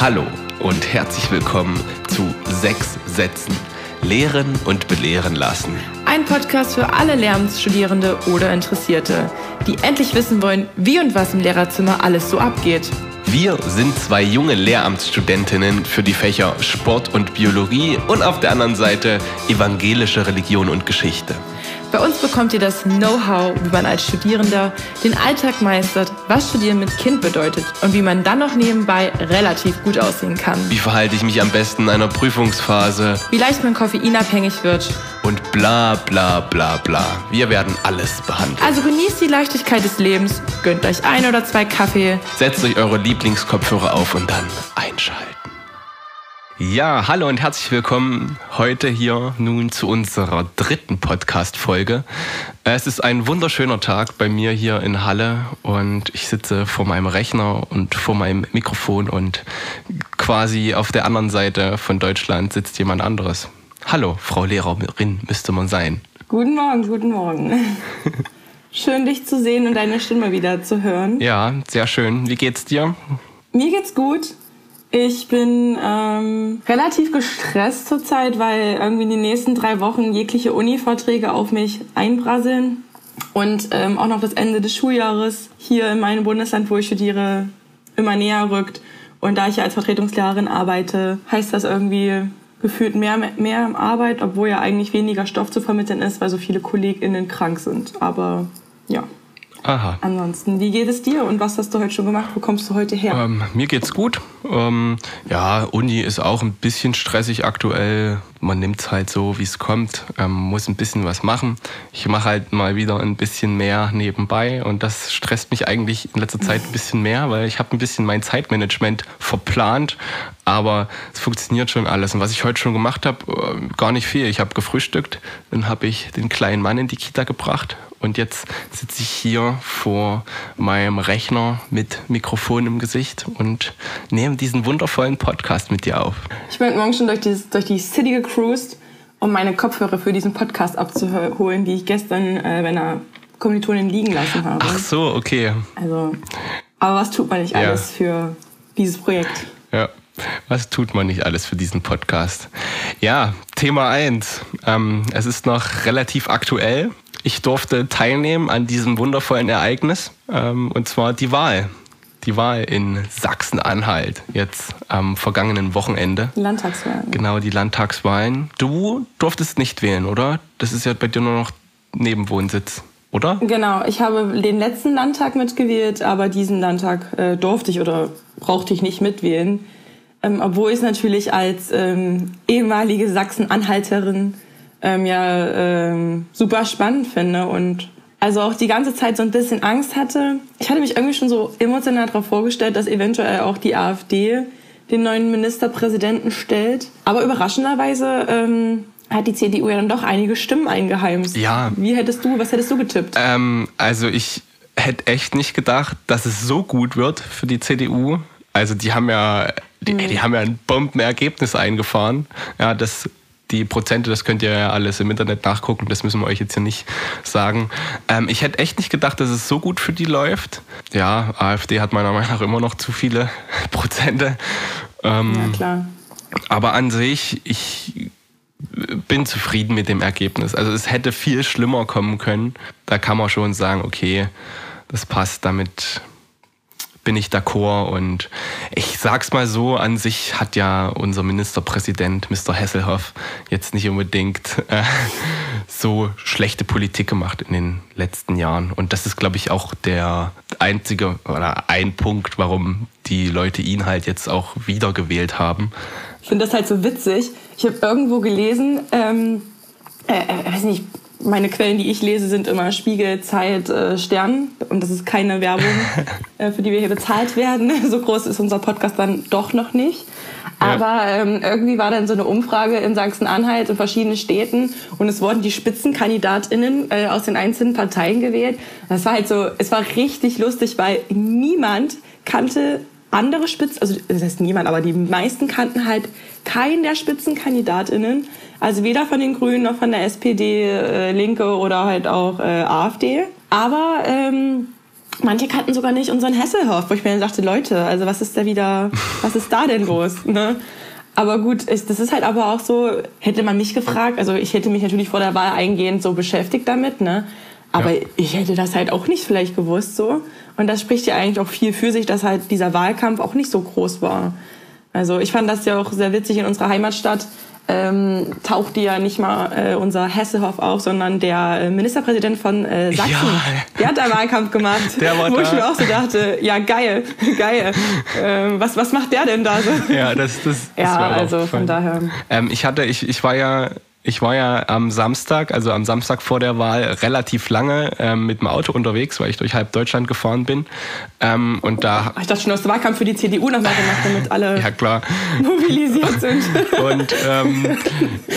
Hallo und herzlich willkommen zu Sechs Sätzen. Lehren und belehren lassen. Ein Podcast für alle Lehramtsstudierende oder Interessierte, die endlich wissen wollen, wie und was im Lehrerzimmer alles so abgeht. Wir sind zwei junge Lehramtsstudentinnen für die Fächer Sport und Biologie und auf der anderen Seite evangelische Religion und Geschichte. Bei uns bekommt ihr das Know-how, wie man als Studierender den Alltag meistert, was Studieren mit Kind bedeutet und wie man dann noch nebenbei relativ gut aussehen kann. Wie verhalte ich mich am besten in einer Prüfungsphase? Wie leicht man koffeinabhängig wird. Und bla bla bla bla. Wir werden alles behandeln. Also genießt die Leichtigkeit des Lebens, gönnt euch ein oder zwei Kaffee. Setzt euch eure Lieblingskopfhörer auf und dann einschalten. Ja, hallo und herzlich willkommen heute hier nun zu unserer dritten Podcast-Folge. Es ist ein wunderschöner Tag bei mir hier in Halle und ich sitze vor meinem Rechner und vor meinem Mikrofon und quasi auf der anderen Seite von Deutschland sitzt jemand anderes. Hallo, Frau Lehrerin müsste man sein. Guten Morgen, guten Morgen. Schön, dich zu sehen und deine Stimme wieder zu hören. Ja, sehr schön. Wie geht's dir? Mir geht's gut. Ich bin ähm, relativ gestresst zurzeit, weil irgendwie in den nächsten drei Wochen jegliche Uni-Vorträge auf mich einprasseln. Und ähm, auch noch das Ende des Schuljahres hier in meinem Bundesland, wo ich studiere, immer näher rückt. Und da ich ja als Vertretungslehrerin arbeite, heißt das irgendwie gefühlt mehr, mehr Arbeit, obwohl ja eigentlich weniger Stoff zu vermitteln ist, weil so viele KollegInnen krank sind. Aber ja. Aha. Ansonsten, wie geht es dir und was hast du heute schon gemacht? Wo kommst du heute her? Ähm, mir geht's gut. Ähm, ja, Uni ist auch ein bisschen stressig aktuell. Man nimmt es halt so, wie es kommt. Ähm, muss ein bisschen was machen. Ich mache halt mal wieder ein bisschen mehr nebenbei und das stresst mich eigentlich in letzter Zeit ein bisschen mehr, weil ich habe ein bisschen mein Zeitmanagement verplant. Aber es funktioniert schon alles. Und was ich heute schon gemacht habe, äh, gar nicht viel. Ich habe gefrühstückt, dann habe ich den kleinen Mann in die Kita gebracht und jetzt sitze ich hier vor meinem Rechner mit Mikrofon im Gesicht und nehme diesen wundervollen Podcast mit dir auf. Ich bin morgen schon durch, dieses, durch die City gecruised, um meine Kopfhörer für diesen Podcast abzuholen, die ich gestern äh, bei einer Kommilitonin liegen lassen habe. Ach so, okay. Also, aber was tut man nicht ja. alles für dieses Projekt? Ja. Was tut man nicht alles für diesen Podcast? Ja, Thema 1. Ähm, es ist noch relativ aktuell. Ich durfte teilnehmen an diesem wundervollen Ereignis, ähm, und zwar die Wahl. Die Wahl in Sachsen-Anhalt, jetzt am vergangenen Wochenende. Landtagswahlen. Genau, die Landtagswahlen. Du durftest nicht wählen, oder? Das ist ja bei dir nur noch Nebenwohnsitz oder? Genau, ich habe den letzten Landtag mitgewählt, aber diesen Landtag äh, durfte ich oder brauchte ich nicht mitwählen. Ähm, obwohl ich es natürlich als ähm, ehemalige Sachsen-Anhalterin ähm, ja ähm, super spannend finde und also auch die ganze Zeit so ein bisschen Angst hatte. Ich hatte mich irgendwie schon so emotional darauf vorgestellt, dass eventuell auch die AfD den neuen Ministerpräsidenten stellt. Aber überraschenderweise ähm, hat die CDU ja dann doch einige Stimmen eingeheimst. Ja. Wie hättest du, was hättest du getippt? Ähm, also ich hätte echt nicht gedacht, dass es so gut wird für die CDU. Also die haben ja, die, mhm. die haben ja ein Bombenergebnis eingefahren. Ja, das die Prozente, das könnt ihr ja alles im Internet nachgucken, das müssen wir euch jetzt hier nicht sagen. Ähm, ich hätte echt nicht gedacht, dass es so gut für die läuft. Ja, AfD hat meiner Meinung nach immer noch zu viele Prozente. Ähm, ja, klar. Aber an sich, ich bin zufrieden mit dem Ergebnis. Also es hätte viel schlimmer kommen können. Da kann man schon sagen, okay, das passt damit bin ich d'accord. Und ich sag's mal so, an sich hat ja unser Ministerpräsident, Mr. Hesselhoff, jetzt nicht unbedingt äh, so schlechte Politik gemacht in den letzten Jahren. Und das ist, glaube ich, auch der einzige oder ein Punkt, warum die Leute ihn halt jetzt auch wiedergewählt haben. Ich finde das halt so witzig. Ich habe irgendwo gelesen, ähm, äh, äh, weiß nicht, meine Quellen, die ich lese, sind immer Spiegel, Zeit, äh, Stern. Und das ist keine Werbung, äh, für die wir hier bezahlt werden. So groß ist unser Podcast dann doch noch nicht. Aber ähm, irgendwie war dann so eine Umfrage in Sachsen-Anhalt in verschiedenen Städten und es wurden die SpitzenkandidatInnen äh, aus den einzelnen Parteien gewählt. Das war halt so, es war richtig lustig, weil niemand kannte andere Spitzen, also das heißt niemand, aber die meisten kannten halt keinen der SpitzenkandidatInnen. Also weder von den Grünen noch von der SPD, äh, Linke oder halt auch äh, AfD. Aber ähm, manche kannten sogar nicht unseren Hesselhoff, wo ich mir dann dachte, Leute, also was ist da wieder, was ist da denn los? Ne? Aber gut, ich, das ist halt aber auch so, hätte man mich gefragt, also ich hätte mich natürlich vor der Wahl eingehend so beschäftigt damit, ne? Aber ja. ich hätte das halt auch nicht vielleicht gewusst so. Und das spricht ja eigentlich auch viel für sich, dass halt dieser Wahlkampf auch nicht so groß war. Also ich fand das ja auch sehr witzig in unserer Heimatstadt ähm, tauchte ja nicht mal äh, unser Hessehoff auf, sondern der äh, Ministerpräsident von äh, Sachsen. Ja. Der hat da Wahlkampf gemacht. Der war wo da. ich mir auch so dachte, ja geil, geil. Ähm, was, was macht der denn da so? Ja, das, das, das Ja, also von daher. Ähm, ich hatte, ich, ich war ja ich war ja am Samstag, also am Samstag vor der Wahl, relativ lange ähm, mit dem Auto unterwegs, weil ich durch halb Deutschland gefahren bin. Ähm, und da ich dachte schon, hast Wahlkampf für die CDU nochmal gemacht, damit alle ja, klar. mobilisiert sind. und ähm,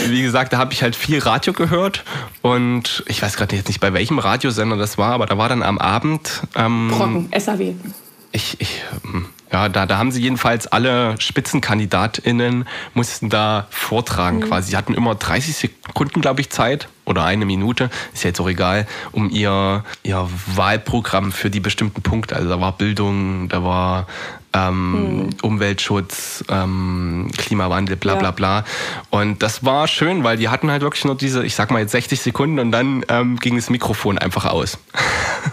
wie gesagt, da habe ich halt viel Radio gehört. Und ich weiß gerade jetzt nicht, bei welchem Radiosender das war, aber da war dann am Abend. Ähm, Brocken, SAW. Ich, ich, hm, ja, da, da haben sie jedenfalls alle SpitzenkandidatInnen mussten da vortragen mhm. quasi. Sie hatten immer 30 Sekunden, glaube ich, Zeit oder eine Minute, ist ja jetzt auch egal, um ihr, ihr Wahlprogramm für die bestimmten Punkte. Also da war Bildung, da war ähm, mhm. Umweltschutz, ähm, Klimawandel, bla bla ja. bla. Und das war schön, weil die hatten halt wirklich nur diese, ich sag mal jetzt 60 Sekunden und dann ähm, ging das Mikrofon einfach aus.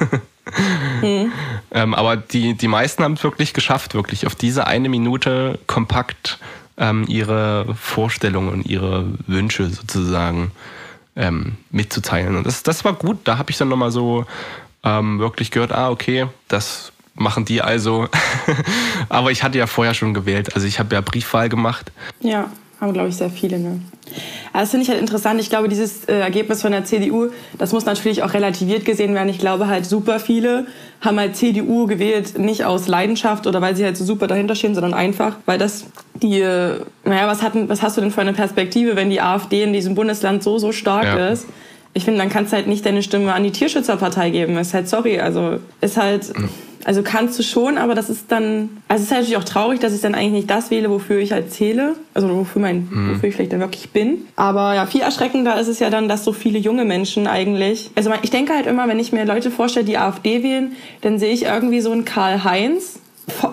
Ähm, aber die, die meisten haben es wirklich geschafft, wirklich auf diese eine Minute kompakt ähm, ihre Vorstellungen und ihre Wünsche sozusagen ähm, mitzuteilen. Und das, das war gut. Da habe ich dann nochmal so ähm, wirklich gehört, ah, okay, das machen die also. aber ich hatte ja vorher schon gewählt. Also ich habe ja Briefwahl gemacht. Ja. Haben, glaube ich, sehr viele. Ne? Aber das finde ich halt interessant. Ich glaube, dieses äh, Ergebnis von der CDU, das muss natürlich auch relativiert gesehen werden. Ich glaube halt, super viele haben halt CDU gewählt, nicht aus Leidenschaft oder weil sie halt so super dahinter stehen, sondern einfach, weil das die, äh, naja, was, hatten, was hast du denn für eine Perspektive, wenn die AfD in diesem Bundesland so, so stark ja. ist? Ich finde, dann kannst du halt nicht deine Stimme an die Tierschützerpartei geben. Ist halt sorry. Also ist halt. Mhm also kannst du schon, aber das ist dann, also es ist halt natürlich auch traurig, dass ich dann eigentlich nicht das wähle, wofür ich halt zähle, also wofür, mein, mhm. wofür ich vielleicht dann wirklich bin. Aber ja, viel erschreckender ist es ja dann, dass so viele junge Menschen eigentlich, also ich denke halt immer, wenn ich mir Leute vorstelle, die AfD wählen, dann sehe ich irgendwie so einen Karl-Heinz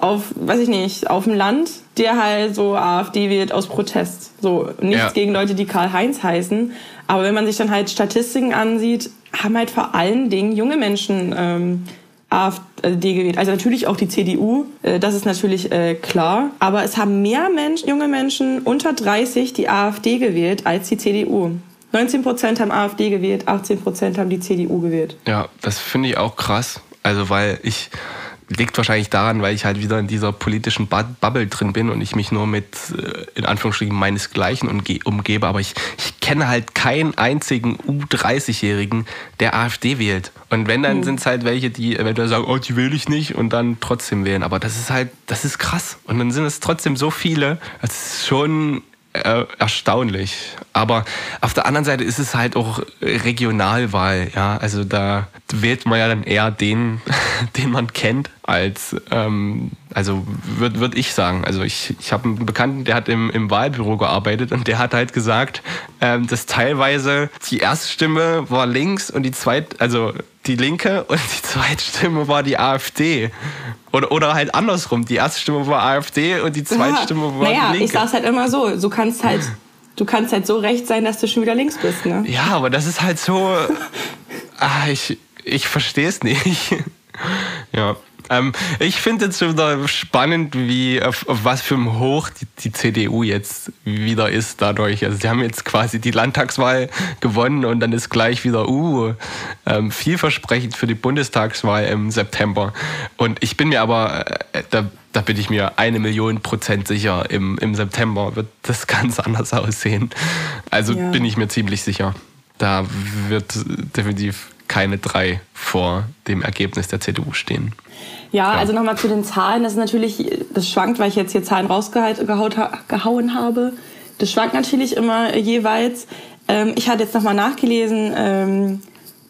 auf, weiß ich nicht, auf dem Land, der halt so AfD wählt aus Protest. So, nichts ja. gegen Leute, die Karl-Heinz heißen. Aber wenn man sich dann halt Statistiken ansieht, haben halt vor allen Dingen junge Menschen ähm, AfD gewählt. Also natürlich auch die CDU, äh, das ist natürlich äh, klar. Aber es haben mehr Menschen, junge Menschen unter 30 die AfD gewählt als die CDU. 19 Prozent haben AfD gewählt, 18 Prozent haben die CDU gewählt. Ja, das finde ich auch krass. Also weil ich liegt wahrscheinlich daran, weil ich halt wieder in dieser politischen Bubble drin bin und ich mich nur mit, äh, in Anführungsstrichen, meinesgleichen umgebe. Aber ich, ich kenne halt keinen einzigen U30-Jährigen, der AfD wählt. Und wenn, dann mhm. sind es halt welche, die eventuell sagen, oh, die will ich nicht und dann trotzdem wählen. Aber das ist halt, das ist krass. Und dann sind es trotzdem so viele. Das ist schon äh, erstaunlich. Aber auf der anderen Seite ist es halt auch Regionalwahl. Ja, also da wählt man ja dann eher den, den man kennt, als ähm, also würde würd ich sagen. Also ich, ich habe einen Bekannten, der hat im, im Wahlbüro gearbeitet und der hat halt gesagt, ähm, dass teilweise die erste Stimme war links und die zweite, also die Linke und die zweite Stimme war die AfD. Oder, oder halt andersrum. Die erste Stimme war AfD und die zweite Stimme war naja, die Linke. ich sag's halt immer so. Du kannst halt, du kannst halt so recht sein, dass du schon wieder links bist, ne? Ja, aber das ist halt so. ah, ich, ich verstehe es nicht. ja. Ähm, ich finde es wieder spannend, wie auf, auf was für ein Hoch die, die, CDU jetzt wieder ist dadurch. Also sie haben jetzt quasi die Landtagswahl gewonnen und dann ist gleich wieder uh, ähm, vielversprechend für die Bundestagswahl im September. Und ich bin mir aber, äh, da, da bin ich mir eine Million Prozent sicher, im, im September wird das ganz anders aussehen. Also ja. bin ich mir ziemlich sicher. Da wird definitiv keine drei vor dem Ergebnis der CDU stehen. Ja, ja. also nochmal zu den Zahlen. Das ist natürlich, das schwankt, weil ich jetzt hier Zahlen rausgehauen habe. Das schwankt natürlich immer jeweils. Ähm, ich hatte jetzt nochmal nachgelesen, ähm,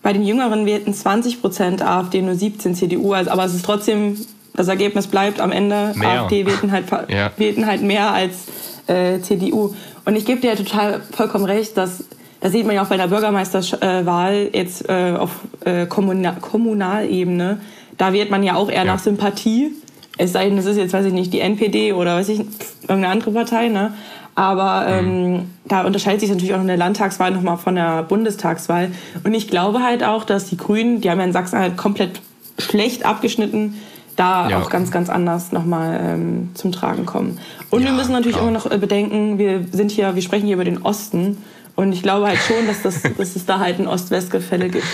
bei den Jüngeren wählten 20 Prozent AfD, nur 17 CDU. Also, aber es ist trotzdem, das Ergebnis bleibt am Ende. Mehr. AfD wählten halt, ja. wählten halt mehr als äh, CDU. Und ich gebe dir ja total vollkommen recht, dass das sieht man ja auch bei der Bürgermeisterwahl jetzt äh, auf äh, Kommunal Kommunalebene, da wird man ja auch eher ja. nach Sympathie. Es sei denn, das ist jetzt, weiß ich nicht, die NPD oder weiß ich, irgendeine andere Partei, ne? Aber ähm, mhm. da unterscheidet sich natürlich auch in der Landtagswahl nochmal von der Bundestagswahl. Und ich glaube halt auch, dass die Grünen, die haben ja in Sachsen halt komplett schlecht abgeschnitten, da ja. auch ganz, ganz anders nochmal ähm, zum Tragen kommen. Und ja, wir müssen natürlich klar. immer noch äh, bedenken, wir sind hier, wir sprechen hier über den Osten. Und ich glaube halt schon, dass, das, dass es da halt ein Ost-West-Gefälle gibt.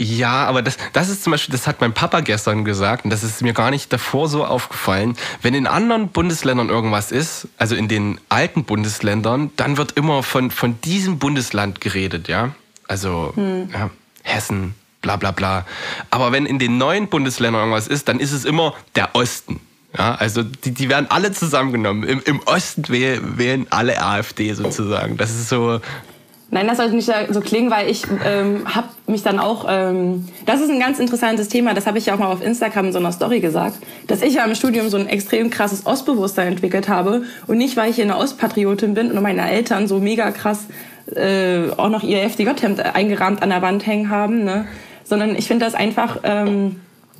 Ja, aber das, das ist zum Beispiel, das hat mein Papa gestern gesagt und das ist mir gar nicht davor so aufgefallen. Wenn in anderen Bundesländern irgendwas ist, also in den alten Bundesländern, dann wird immer von, von diesem Bundesland geredet, ja. Also hm. ja, Hessen, bla bla bla. Aber wenn in den neuen Bundesländern irgendwas ist, dann ist es immer der Osten. Ja, also die, die werden alle zusammengenommen. Im, im Osten wählen, wählen alle AfD sozusagen. Das ist so, Nein, das sollte nicht so klingen, weil ich ähm, habe mich dann auch. Ähm, das ist ein ganz interessantes Thema. Das habe ich ja auch mal auf Instagram in so einer Story gesagt, dass ich ja im Studium so ein extrem krasses Ostbewusstsein entwickelt habe und nicht, weil ich eine Ostpatriotin bin und meine Eltern so mega krass äh, auch noch ihr FDJ-Hemd eingerahmt an der Wand hängen haben, ne? sondern ich finde das einfach. Ähm,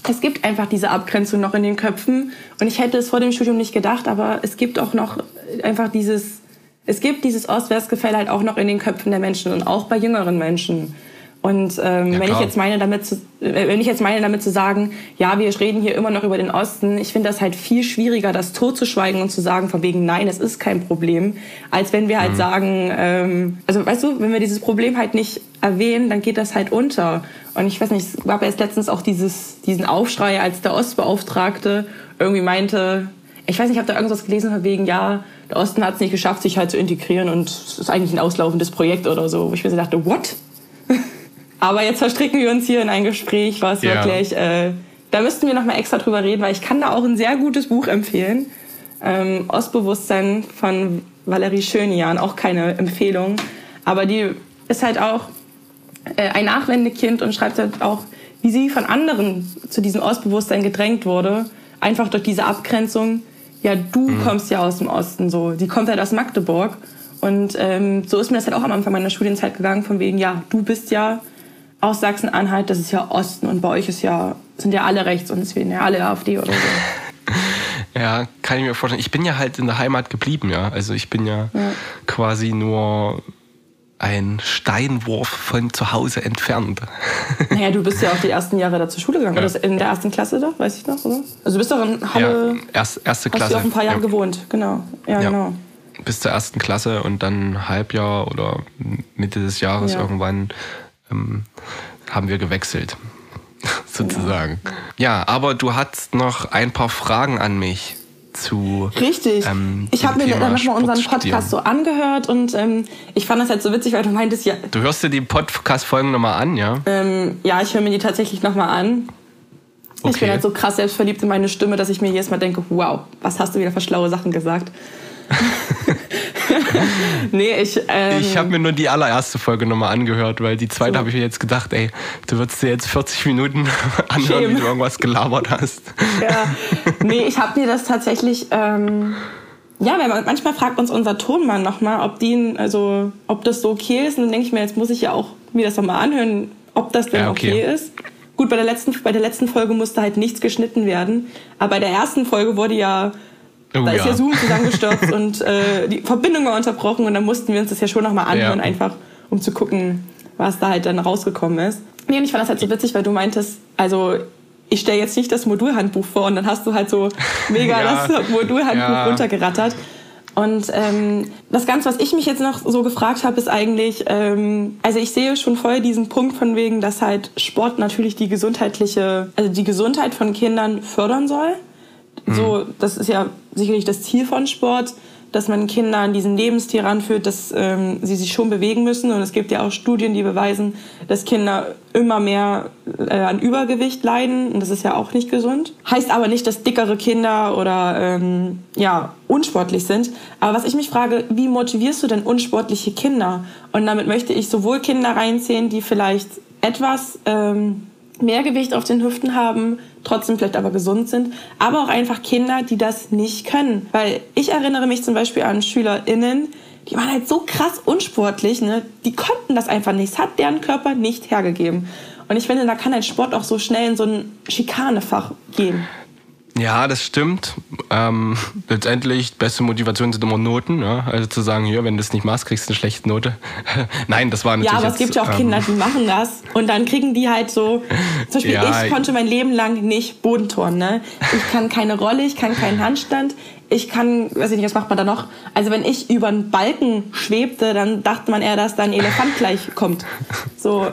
es gibt einfach diese Abgrenzung noch in den Köpfen und ich hätte es vor dem Studium nicht gedacht, aber es gibt auch noch einfach dieses es gibt dieses Ost-West-Gefälle halt auch noch in den Köpfen der Menschen und auch bei jüngeren Menschen. Und ähm, ja, wenn ich jetzt meine damit zu, äh, wenn ich jetzt meine damit zu sagen, ja, wir reden hier immer noch über den Osten, ich finde das halt viel schwieriger, das totzuschweigen und zu sagen von wegen, nein, es ist kein Problem, als wenn wir halt mhm. sagen, ähm, also weißt du, wenn wir dieses Problem halt nicht erwähnen, dann geht das halt unter. Und ich weiß nicht, es gab erst letztens auch dieses, diesen Aufschrei, als der Ostbeauftragte irgendwie meinte, ich weiß nicht, ich habe da irgendwas gelesen von wegen, ja, der Osten hat es nicht geschafft, sich halt zu integrieren und es ist eigentlich ein auslaufendes Projekt oder so. Wo ich mir so dachte, what? Aber jetzt verstricken wir uns hier in ein Gespräch, was ja. wirklich, äh, da müssten wir nochmal extra drüber reden, weil ich kann da auch ein sehr gutes Buch empfehlen. Ähm, Ostbewusstsein von Valerie Schönian, auch keine Empfehlung. Aber die ist halt auch äh, ein Nachwendekind und schreibt halt auch, wie sie von anderen zu diesem Ostbewusstsein gedrängt wurde. Einfach durch diese Abgrenzung ja, du mhm. kommst ja aus dem Osten so. Die kommt halt aus Magdeburg. Und ähm, so ist mir das halt auch am Anfang meiner Studienzeit gegangen, von wegen, ja, du bist ja aus Sachsen-Anhalt, das ist ja Osten und bei euch ist ja, sind ja alle rechts und es wählen ja alle AfD oder so. ja, kann ich mir vorstellen. Ich bin ja halt in der Heimat geblieben, ja. Also ich bin ja, ja. quasi nur ein Steinwurf von zu Hause entfernt. Naja, du bist ja auch die ersten Jahre da zur Schule gegangen. Ja. Oder in der ersten Klasse doch, weiß ich noch, oder? Also du bist doch in Halle. Ja, erst, erste Klasse. Hast du auch ein paar Jahre ja. gewohnt, genau. Ja, ja, genau. Bis zur ersten Klasse und dann Halbjahr oder Mitte des Jahres irgendwann ähm, haben wir gewechselt. sozusagen. Ja, aber du hast noch ein paar Fragen an mich zu. Richtig. Ähm, ich habe mir dann nochmal unseren Podcast so angehört und ähm, ich fand das halt so witzig, weil du meintest ja. Du hörst dir die Podcast-Folgen nochmal an, ja? Ähm, ja, ich höre mir die tatsächlich nochmal an. Okay. Ich bin halt so krass selbstverliebt in meine Stimme, dass ich mir jedes Mal denke, wow, was hast du wieder für schlaue Sachen gesagt. nee, ich. Ähm, ich habe mir nur die allererste Folge nochmal angehört, weil die zweite so. habe ich mir jetzt gedacht, ey, du würdest dir jetzt 40 Minuten anhören, Schäme. wie du irgendwas gelabert hast. Ja, nee, ich habe mir das tatsächlich. Ähm, ja, weil manchmal fragt uns unser Tonmann nochmal, ob die, also ob das so okay ist. Und dann denke ich mir, jetzt muss ich ja auch mir das nochmal anhören, ob das denn ja, okay. okay ist. Gut, bei der, letzten, bei der letzten Folge musste halt nichts geschnitten werden. Aber bei der ersten Folge wurde ja Oh, da ist ja, Zoom zusammengestürzt und äh, die Verbindung war unterbrochen und dann mussten wir uns das ja schon nochmal anhören, ja. einfach um zu gucken, was da halt dann rausgekommen ist. Nee, und ich fand das halt so witzig, weil du meintest, also ich stelle jetzt nicht das Modulhandbuch vor und dann hast du halt so mega ja. das Modulhandbuch runtergerattert. Und ähm, das Ganze, was ich mich jetzt noch so gefragt habe, ist eigentlich, ähm, also ich sehe schon voll diesen Punkt von wegen, dass halt Sport natürlich die gesundheitliche, also die Gesundheit von Kindern fördern soll. So, mhm. das ist ja sicherlich das Ziel von Sport, dass man Kinder an diesen Lebensstil ranführt, dass ähm, sie sich schon bewegen müssen. Und es gibt ja auch Studien, die beweisen, dass Kinder immer mehr äh, an Übergewicht leiden. Und das ist ja auch nicht gesund. Heißt aber nicht, dass dickere Kinder oder ähm, ja, unsportlich sind. Aber was ich mich frage, wie motivierst du denn unsportliche Kinder? Und damit möchte ich sowohl Kinder reinziehen, die vielleicht etwas ähm, mehr Gewicht auf den Hüften haben, trotzdem vielleicht aber gesund sind, aber auch einfach Kinder, die das nicht können. Weil ich erinnere mich zum Beispiel an SchülerInnen, die waren halt so krass unsportlich, ne? Die konnten das einfach nicht. Es hat deren Körper nicht hergegeben. Und ich finde, da kann ein Sport auch so schnell in so ein Schikanefach gehen. Ja, das stimmt. Ähm, letztendlich, beste Motivation sind immer Noten. Ja? Also zu sagen, hier, wenn du es nicht machst, kriegst du eine schlechte Note. Nein, das war natürlich. Ja, aber es gibt ja auch ähm, Kinder, die machen das. Und dann kriegen die halt so. Zum Beispiel, ja, ich konnte mein Leben lang nicht Bodenturnen. Ne? Ich kann keine Rolle, ich kann keinen Handstand. Ich kann, weiß ich nicht, was macht man da noch? Also wenn ich über einen Balken schwebte, dann dachte man eher, dass da ein Elefant gleich kommt. So,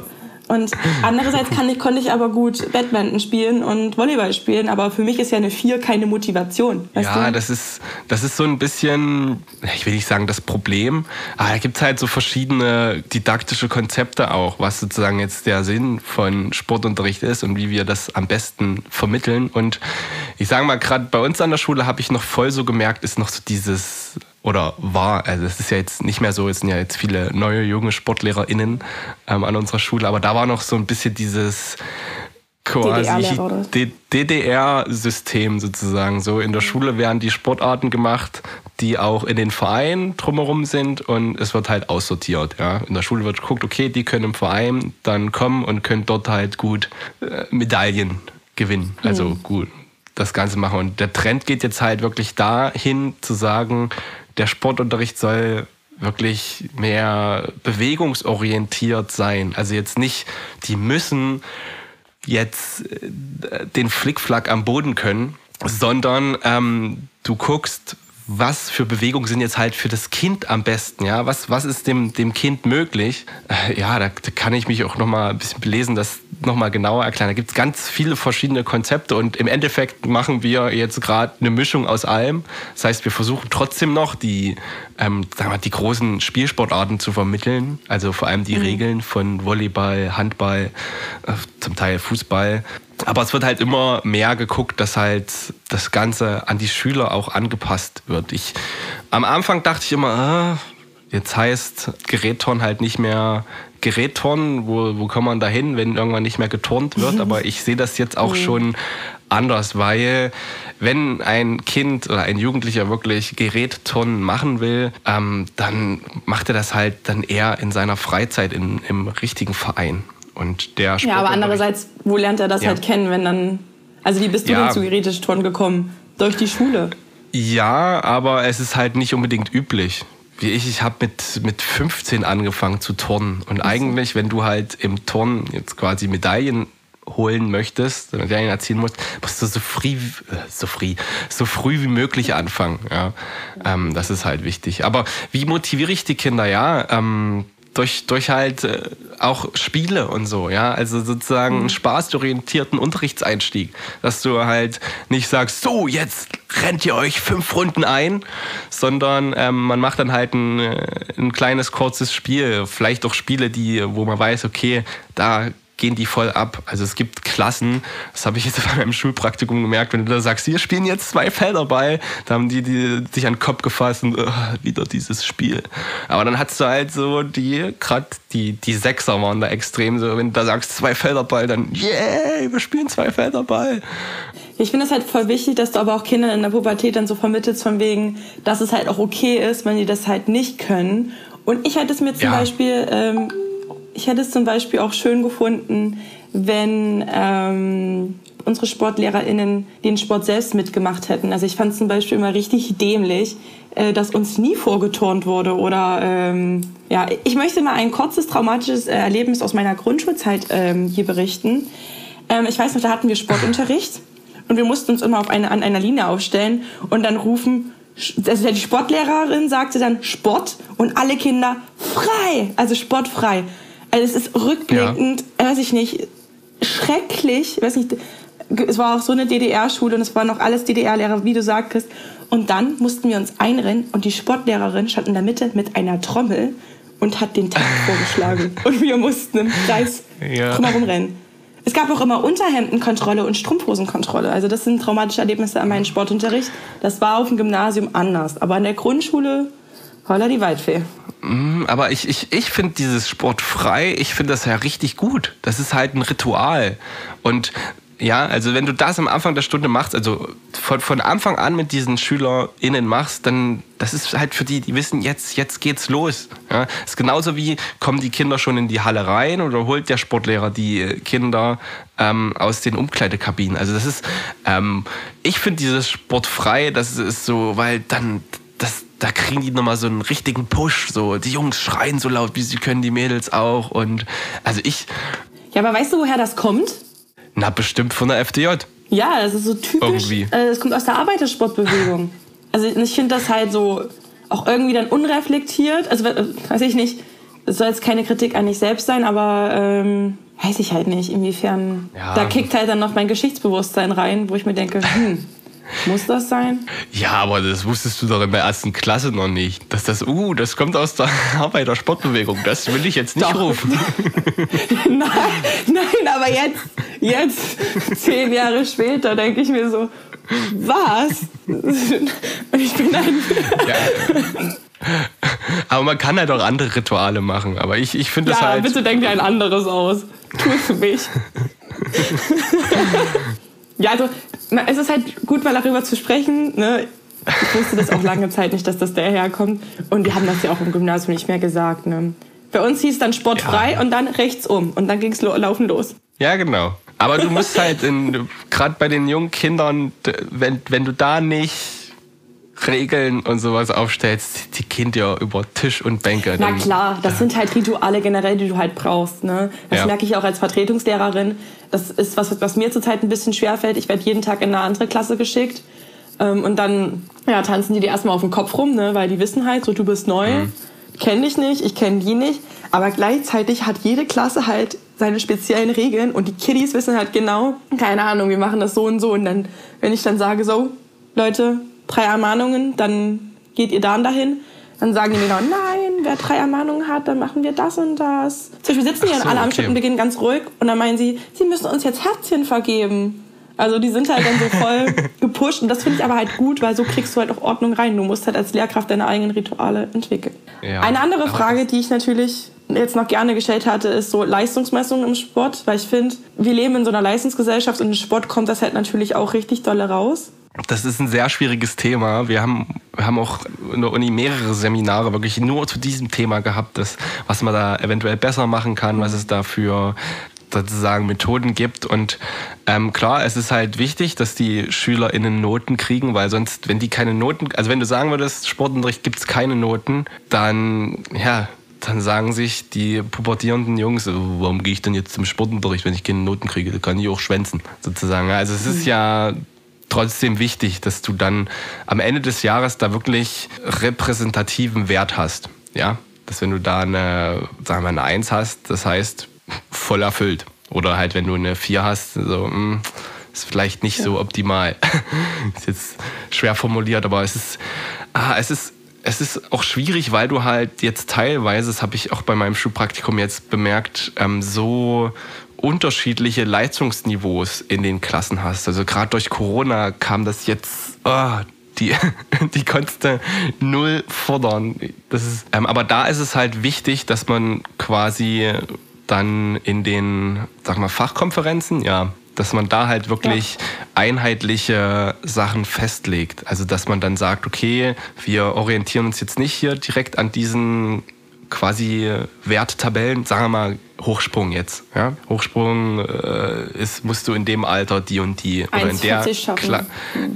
und andererseits kann ich, konnte ich aber gut Badminton spielen und Volleyball spielen, aber für mich ist ja eine 4 keine Motivation. ja, du? das ist, das ist so ein bisschen, ich will nicht sagen das Problem, aber da gibt es halt so verschiedene didaktische Konzepte auch, was sozusagen jetzt der Sinn von Sportunterricht ist und wie wir das am besten vermitteln. Und ich sage mal, gerade bei uns an der Schule habe ich noch voll so gemerkt, ist noch so dieses oder war, also es ist ja jetzt nicht mehr so, es sind ja jetzt viele neue junge SportlehrerInnen ähm, an unserer Schule, aber da war noch so ein bisschen dieses quasi DDR-System sozusagen. So in der Schule werden die Sportarten gemacht, die auch in den Vereinen drumherum sind und es wird halt aussortiert. Ja. In der Schule wird geguckt, okay, die können im Verein dann kommen und können dort halt gut äh, Medaillen gewinnen. Also mhm. gut das Ganze machen. Und der Trend geht jetzt halt wirklich dahin zu sagen, der Sportunterricht soll wirklich mehr bewegungsorientiert sein. Also jetzt nicht, die müssen jetzt äh, den Flickflack am Boden können, sondern ähm, du guckst, was für Bewegungen sind jetzt halt für das Kind am besten, ja? Was, was ist dem, dem Kind möglich? Äh, ja, da, da, kann ich mich auch noch mal ein bisschen belesen, das noch mal genauer erklären. Da gibt es ganz viele verschiedene Konzepte und im Endeffekt machen wir jetzt gerade eine Mischung aus allem. Das heißt, wir versuchen trotzdem noch die, ähm, sagen wir, die großen Spielsportarten zu vermitteln, also vor allem die mhm. Regeln von Volleyball, Handball, äh, zum Teil Fußball aber es wird halt immer mehr geguckt, dass halt das Ganze an die Schüler auch angepasst wird. Ich, am Anfang dachte ich immer, äh, jetzt heißt Gerätturnen halt nicht mehr Gerätturnen, wo, wo kommt man da hin, wenn irgendwann nicht mehr geturnt wird. Aber ich sehe das jetzt auch mhm. schon anders, weil wenn ein Kind oder ein Jugendlicher wirklich Gerätturnen machen will, ähm, dann macht er das halt dann eher in seiner Freizeit in, im richtigen Verein. Und der Ja, aber andererseits, wo lernt er das ja. halt kennen, wenn dann. Also wie bist du ja. denn zu Gerätesturnen gekommen? Durch die Schule? Ja, aber es ist halt nicht unbedingt üblich. Wie ich, ich habe mit, mit 15 angefangen zu turnen. Und eigentlich, wenn du halt im Turnen jetzt quasi Medaillen holen möchtest, Medaillen erzielen musst, musst du so früh, äh, so früh, so früh wie möglich anfangen. Ja. Ähm, das ist halt wichtig. Aber wie motiviere ich die Kinder? Ja, ähm, durch, durch halt äh, auch Spiele und so, ja. Also sozusagen einen mhm. spaßorientierten Unterrichtseinstieg. Dass du halt nicht sagst, so, jetzt rennt ihr euch fünf Runden ein, sondern ähm, man macht dann halt ein, äh, ein kleines, kurzes Spiel. Vielleicht auch Spiele, die, wo man weiß, okay, da gehen die voll ab. Also es gibt Klassen, das habe ich jetzt bei meinem Schulpraktikum gemerkt, wenn du da sagst, wir spielen jetzt zwei Felder bei, da haben die, die sich an den Kopf gefasst und uh, wieder dieses Spiel. Aber dann hast du halt so die, gerade die, die Sechser waren da extrem so, wenn du da sagst, zwei Felder Ball, dann yeah, wir spielen zwei Felder Ball. Ich finde es halt voll wichtig, dass du aber auch Kindern in der Pubertät dann so vermittelst von wegen, dass es halt auch okay ist, wenn die das halt nicht können. Und ich hätte es mir zum ja. Beispiel ähm, ich hätte es zum Beispiel auch schön gefunden, wenn ähm, unsere SportlehrerInnen den Sport selbst mitgemacht hätten. Also ich fand es zum Beispiel immer richtig dämlich, äh, dass uns nie vorgeturnt wurde. Oder ähm, ja, ich möchte mal ein kurzes traumatisches Erlebnis aus meiner Grundschulzeit ähm, hier berichten. Ähm, ich weiß noch, da hatten wir Sportunterricht und wir mussten uns immer auf eine, an einer Linie aufstellen und dann rufen, also die Sportlehrerin sagte dann Sport und alle Kinder frei, also sportfrei. Also es ist rückblickend, ja. weiß ich nicht, schrecklich. Weiß nicht, es war auch so eine DDR-Schule und es waren auch alles DDR-Lehrer, wie du sagtest. Und dann mussten wir uns einrennen und die Sportlehrerin stand in der Mitte mit einer Trommel und hat den Takt vorgeschlagen. Und wir mussten im Kreis ja. drumherum rennen. Es gab auch immer Unterhemdenkontrolle und Strumpfhosenkontrolle. Also das sind traumatische Erlebnisse an meinem Sportunterricht. Das war auf dem Gymnasium anders. Aber an der Grundschule Holla die Waldfee. Mm, aber ich, ich, ich finde dieses Sport frei, ich finde das ja richtig gut. Das ist halt ein Ritual. Und Ja, also wenn du das am Anfang der Stunde machst, also von, von Anfang an mit diesen SchülerInnen machst, dann das ist halt für die, die wissen, jetzt, jetzt geht's los. Ja, ist genauso wie, kommen die Kinder schon in die Halle rein oder holt der Sportlehrer die Kinder ähm, aus den Umkleidekabinen. Also das ist, ähm, ich finde dieses Sportfrei, das ist so, weil dann, das, da kriegen die nochmal so einen richtigen Push. So, die Jungs schreien so laut, wie sie können, die Mädels auch. Und also ich. Ja, aber weißt du, woher das kommt? Na, bestimmt von der FDJ. Ja, das ist so typisch. Irgendwie. Äh, das kommt aus der Arbeitersportbewegung. Also ich finde das halt so auch irgendwie dann unreflektiert. Also weiß ich nicht, es soll jetzt keine Kritik an dich selbst sein, aber ähm, weiß ich halt nicht, inwiefern. Ja. Da kickt halt dann noch mein Geschichtsbewusstsein rein, wo ich mir denke, hm, muss das sein? Ja, aber das wusstest du doch in der ersten Klasse noch nicht. Dass das, uh, das kommt aus der Arbeiter-Sportbewegung. Das will ich jetzt nicht doch. rufen. nein, nein, aber jetzt, jetzt, zehn Jahre später, denke ich mir so, was? Ich bin ein. Ja. Aber man kann halt auch andere Rituale machen. Aber ich, ich finde ja, das halt. Ja, bitte denk dir ein anderes aus. Tu es für mich. Ja, also es ist halt gut, mal darüber zu sprechen. Ne? Ich wusste das auch lange Zeit nicht, dass das daherkommt. Und wir haben das ja auch im Gymnasium nicht mehr gesagt. Ne? Bei uns hieß dann sportfrei ja. und dann rechts um. Und dann ging es lo laufen los. Ja, genau. Aber du musst halt, gerade bei den jungen Kindern, wenn, wenn du da nicht Regeln und sowas aufstellst, die Kind ja über Tisch und Bänke. Na klar, das sind halt Rituale generell, die du halt brauchst. Ne? Das ja. merke ich auch als Vertretungslehrerin. Das ist was, was mir zurzeit ein bisschen schwerfällt. Ich werde jeden Tag in eine andere Klasse geschickt. Ähm, und dann ja, tanzen die dir erstmal auf den Kopf rum, ne? weil die wissen halt, so du bist neu, mhm. kenne dich nicht, ich kenne die nicht. Aber gleichzeitig hat jede Klasse halt seine speziellen Regeln und die Kiddies wissen halt genau, keine Ahnung, wir machen das so und so. Und dann, wenn ich dann sage, so, Leute, drei Ermahnungen, dann geht ihr dann dahin. Dann sagen die mir genau, nein, wer drei Ermahnungen hat, dann machen wir das und das. Zum Beispiel sitzen die so, alle am okay. Stück und beginnen ganz ruhig und dann meinen sie, sie müssen uns jetzt Herzchen vergeben. Also die sind halt dann so voll gepusht und das finde ich aber halt gut, weil so kriegst du halt auch Ordnung rein. Du musst halt als Lehrkraft deine eigenen Rituale entwickeln. Ja, Eine andere Frage, die ich natürlich jetzt noch gerne gestellt hatte, ist so Leistungsmessung im Sport, weil ich finde, wir leben in so einer Leistungsgesellschaft und im Sport kommt das halt natürlich auch richtig dolle raus. Das ist ein sehr schwieriges Thema. Wir haben, wir haben auch in der Uni mehrere Seminare wirklich nur zu diesem Thema gehabt, das, was man da eventuell besser machen kann, was es da für sozusagen Methoden gibt. Und ähm, klar, es ist halt wichtig, dass die SchülerInnen Noten kriegen, weil sonst, wenn die keine Noten, also wenn du sagen würdest, Sportunterricht gibt es keine Noten, dann, ja, dann sagen sich die pubertierenden Jungs, warum gehe ich denn jetzt zum Sportunterricht, wenn ich keine Noten kriege? Da kann ich auch schwänzen, sozusagen. Also es ist ja trotzdem wichtig, dass du dann am Ende des Jahres da wirklich repräsentativen Wert hast. Ja, dass wenn du da eine, sagen wir, eine Eins hast, das heißt voll erfüllt. Oder halt, wenn du eine Vier hast, so, mh, hm, ist vielleicht nicht ja. so optimal. ist jetzt schwer formuliert, aber es ist, ah, es ist, es ist auch schwierig, weil du halt jetzt teilweise, das habe ich auch bei meinem Schulpraktikum jetzt bemerkt, ähm, so unterschiedliche Leistungsniveaus in den Klassen hast. Also gerade durch Corona kam das jetzt, oh, die, die konntest null fordern. Das ist, ähm, aber da ist es halt wichtig, dass man quasi dann in den, sag mal, Fachkonferenzen, ja, dass man da halt wirklich ja. einheitliche Sachen festlegt. Also dass man dann sagt, okay, wir orientieren uns jetzt nicht hier direkt an diesen quasi Werttabellen, sagen wir mal Hochsprung jetzt. Ja? Hochsprung äh, ist, musst du in dem Alter die und die oder in der, Kla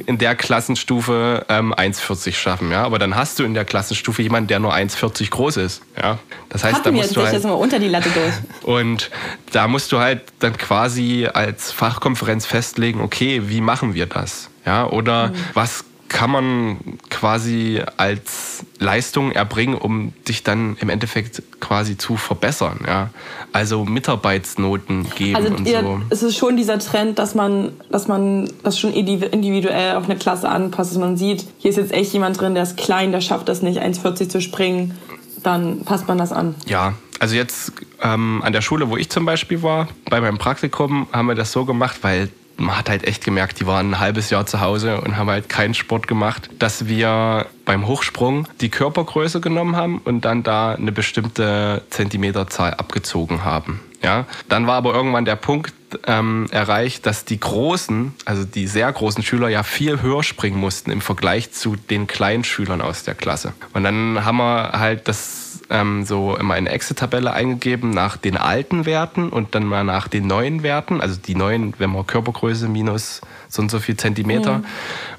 in der Klassenstufe ähm, 1,40 schaffen. Ja? Aber dann hast du in der Klassenstufe jemanden, der nur 1,40 groß ist. Ja? Das heißt, Hatten da musst du halt, jetzt mal unter die Latte durch. Und da musst du halt dann quasi als Fachkonferenz festlegen, okay, wie machen wir das? Ja? Oder mhm. was kann man quasi als Leistung erbringen, um dich dann im Endeffekt quasi zu verbessern. Ja? Also Mitarbeitsnoten geben also und ihr, so. Es ist schon dieser Trend, dass man, dass man das schon individuell auf eine Klasse anpasst. Dass man sieht, hier ist jetzt echt jemand drin, der ist klein, der schafft das nicht, 1,40 zu springen. Dann passt man das an. Ja, also jetzt ähm, an der Schule, wo ich zum Beispiel war, bei meinem Praktikum, haben wir das so gemacht, weil man hat halt echt gemerkt, die waren ein halbes Jahr zu Hause und haben halt keinen Sport gemacht, dass wir beim Hochsprung die Körpergröße genommen haben und dann da eine bestimmte Zentimeterzahl abgezogen haben. Ja, dann war aber irgendwann der Punkt ähm, erreicht, dass die großen, also die sehr großen Schüler ja viel höher springen mussten im Vergleich zu den kleinen Schülern aus der Klasse. Und dann haben wir halt das ähm, so immer eine Excel-Tabelle eingegeben nach den alten Werten und dann mal nach den neuen Werten, also die neuen, wenn man Körpergröße minus so und so viel Zentimeter. Mhm.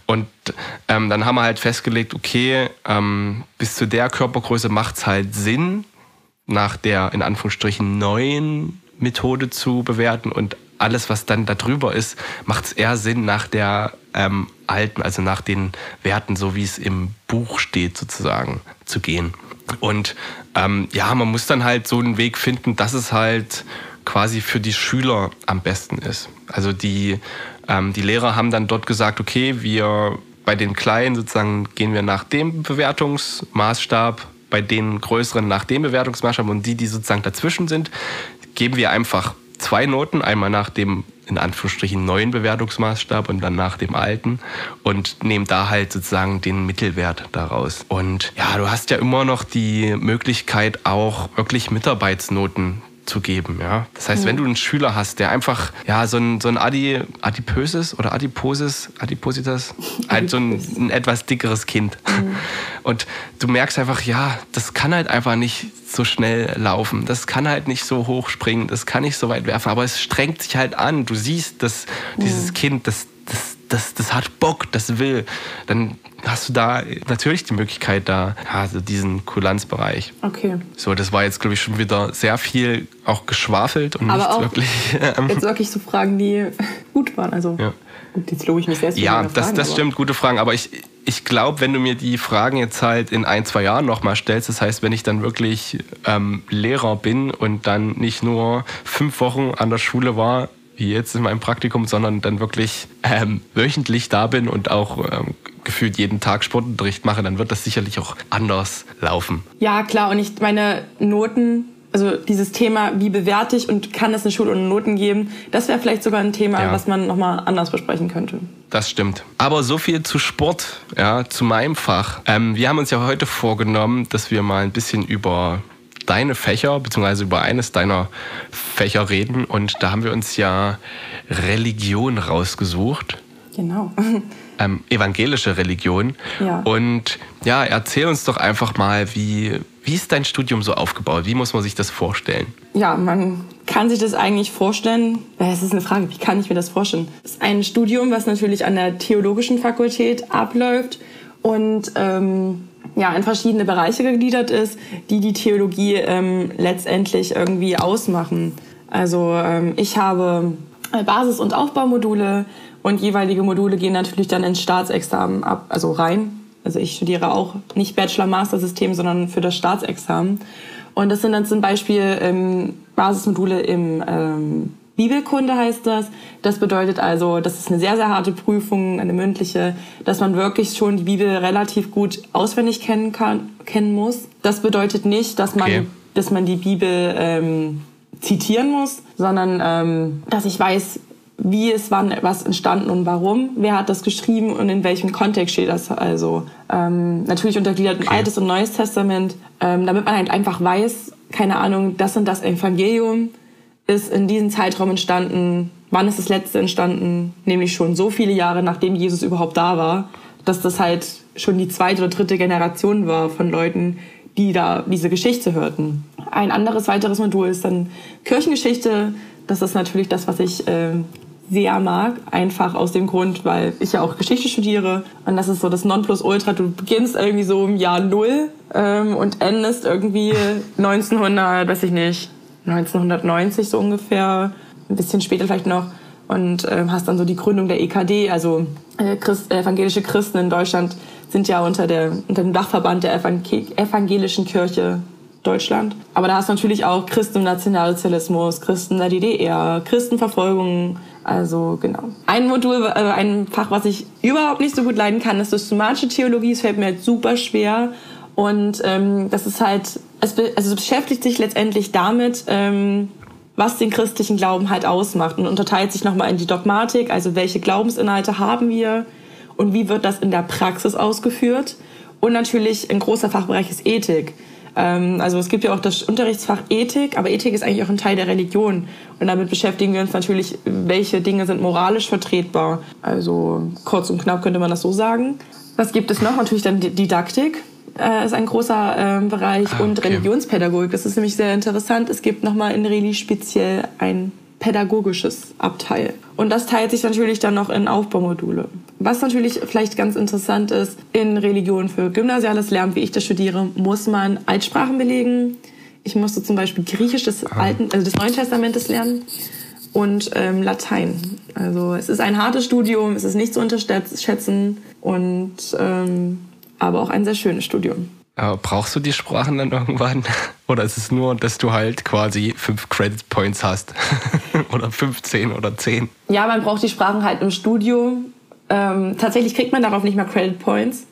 Und ähm, dann haben wir halt festgelegt, okay, ähm, bis zu der Körpergröße macht es halt Sinn, nach der in Anführungsstrichen neuen Methode zu bewerten und alles, was dann darüber ist, macht es eher Sinn nach der ähm, alten, also nach den Werten, so wie es im Buch steht, sozusagen, zu gehen. Und ähm, ja, man muss dann halt so einen Weg finden, dass es halt quasi für die Schüler am besten ist. Also die, ähm, die Lehrer haben dann dort gesagt, okay, wir bei den Kleinen sozusagen gehen wir nach dem Bewertungsmaßstab bei den größeren nach dem Bewertungsmaßstab und die, die sozusagen dazwischen sind, geben wir einfach zwei Noten, einmal nach dem in Anführungsstrichen neuen Bewertungsmaßstab und dann nach dem alten und nehmen da halt sozusagen den Mittelwert daraus. Und ja, du hast ja immer noch die Möglichkeit auch wirklich Mitarbeitsnoten zu geben. Ja? Das heißt, mhm. wenn du einen Schüler hast, der einfach ja, so ein, so ein Adi, adipöses oder adiposes, adipositas, halt so ein, ein, etwas dickeres Kind. Mhm. Und du merkst einfach, ja, das kann halt einfach nicht so schnell laufen, das kann halt nicht so hoch springen, das kann nicht so weit werfen, aber es strengt sich halt an. Du siehst, dass dieses Kind, das, das, das, das hat Bock, das will. Dann hast du da natürlich die Möglichkeit, da also diesen Kulanzbereich. Okay. So, das war jetzt, glaube ich, schon wieder sehr viel auch geschwafelt und Aber auch wirklich. Ähm, jetzt wirklich so Fragen, die gut waren. Also, ja. gut, jetzt lobe ich mich sehr Ja, das, Fragen, das stimmt, gute Fragen. Aber ich, ich glaube, wenn du mir die Fragen jetzt halt in ein, zwei Jahren nochmal stellst, das heißt, wenn ich dann wirklich ähm, Lehrer bin und dann nicht nur fünf Wochen an der Schule war, wie jetzt in meinem Praktikum, sondern dann wirklich ähm, wöchentlich da bin und auch ähm, gefühlt jeden Tag Sportunterricht mache, dann wird das sicherlich auch anders laufen. Ja, klar. Und ich meine Noten, also dieses Thema, wie bewerte ich und kann es eine Schule ohne Noten geben, das wäre vielleicht sogar ein Thema, ja. was man nochmal anders besprechen könnte. Das stimmt. Aber so viel zu Sport, ja, zu meinem Fach. Ähm, wir haben uns ja heute vorgenommen, dass wir mal ein bisschen über deine Fächer, beziehungsweise über eines deiner Fächer reden. Und da haben wir uns ja Religion rausgesucht. Genau. Ähm, evangelische Religion. Ja. Und ja, erzähl uns doch einfach mal, wie, wie ist dein Studium so aufgebaut? Wie muss man sich das vorstellen? Ja, man kann sich das eigentlich vorstellen. Es ist eine Frage, wie kann ich mir das vorstellen? Es ist ein Studium, was natürlich an der theologischen Fakultät abläuft und ähm, ja, in verschiedene Bereiche gegliedert ist, die die Theologie ähm, letztendlich irgendwie ausmachen. Also ähm, ich habe Basis- und Aufbaumodule und jeweilige Module gehen natürlich dann ins Staatsexamen ab, also rein. Also ich studiere auch nicht Bachelor-Master-System, sondern für das Staatsexamen. Und das sind dann zum Beispiel ähm, Basismodule im ähm, Bibelkunde heißt das. Das bedeutet also, das ist eine sehr, sehr harte Prüfung, eine mündliche, dass man wirklich schon die Bibel relativ gut auswendig kennen kann, kennen muss. Das bedeutet nicht, dass man, okay. dass man die Bibel ähm, zitieren muss, sondern ähm, dass ich weiß, wie ist wann was entstanden und warum, wer hat das geschrieben und in welchem Kontext steht das also. Ähm, natürlich untergliedert okay. Altes und Neues Testament, ähm, damit man halt einfach weiß, keine Ahnung, das und das Evangelium ist in diesem Zeitraum entstanden, wann ist das letzte entstanden, nämlich schon so viele Jahre nachdem Jesus überhaupt da war, dass das halt schon die zweite oder dritte Generation war von Leuten, die da diese Geschichte hörten. Ein anderes weiteres Modul ist dann Kirchengeschichte. Das ist natürlich das, was ich äh, sehr mag, einfach aus dem Grund, weil ich ja auch Geschichte studiere und das ist so das Nonplusultra. Du beginnst irgendwie so im Jahr Null ähm, und endest irgendwie 1900, weiß ich nicht, 1990 so ungefähr, ein bisschen später vielleicht noch und äh, hast dann so die Gründung der EKD, also äh, Christ, evangelische Christen in Deutschland sind ja unter, der, unter dem Dachverband der evangelischen Kirche Deutschland. Aber da hast du natürlich auch Christen im Nationalsozialismus, Christen der DDR, Christenverfolgung. Also genau. Ein Modul, äh, ein Fach, was ich überhaupt nicht so gut leiden kann, ist systematische Theologie. Es fällt mir halt super schwer. Und ähm, das ist halt, es, also es beschäftigt sich letztendlich damit, ähm, was den christlichen Glauben halt ausmacht und unterteilt sich nochmal in die Dogmatik, also welche Glaubensinhalte haben wir und wie wird das in der Praxis ausgeführt. Und natürlich ein großer Fachbereich ist Ethik. Ähm, also es gibt ja auch das Unterrichtsfach Ethik, aber Ethik ist eigentlich auch ein Teil der Religion. Und damit beschäftigen wir uns natürlich, welche Dinge sind moralisch vertretbar. Also kurz und knapp könnte man das so sagen. Was gibt es noch? Natürlich dann Didaktik äh, ist ein großer äh, Bereich ah, okay. und Religionspädagogik. Das ist nämlich sehr interessant. Es gibt nochmal in Reli speziell ein pädagogisches Abteil. Und das teilt sich natürlich dann noch in Aufbaumodule. Was natürlich vielleicht ganz interessant ist, in Religion für gymnasiales Lernen, wie ich das studiere, muss man Altsprachen belegen. Ich musste zum Beispiel Griechisch des, ah. Alten, also des Neuen Testamentes lernen und ähm, Latein. Also es ist ein hartes Studium, es ist nicht zu unterschätzen und ähm, aber auch ein sehr schönes Studium. Aber brauchst du die Sprachen dann irgendwann? Oder ist es nur, dass du halt quasi fünf Credit Points hast? oder 15 oder 10? Ja, man braucht die Sprachen halt im Studium. Ähm, tatsächlich kriegt man darauf nicht mehr Credit Points,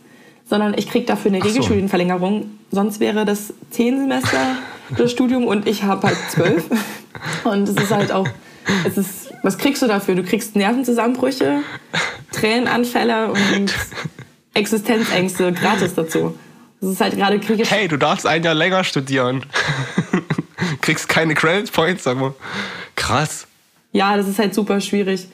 sondern ich kriege dafür eine Regelstudienverlängerung. So. Sonst wäre das zehn Semester das Studium und ich habe halt zwölf. und es ist halt auch, es ist, was kriegst du dafür? Du kriegst Nervenzusammenbrüche, Tränenanfälle und Existenzängste gratis dazu. Das ist halt gerade Griechisch. Hey, du darfst ein Jahr länger studieren. Kriegst keine Credit Points, sag mal. Krass. Ja, das ist halt super schwierig.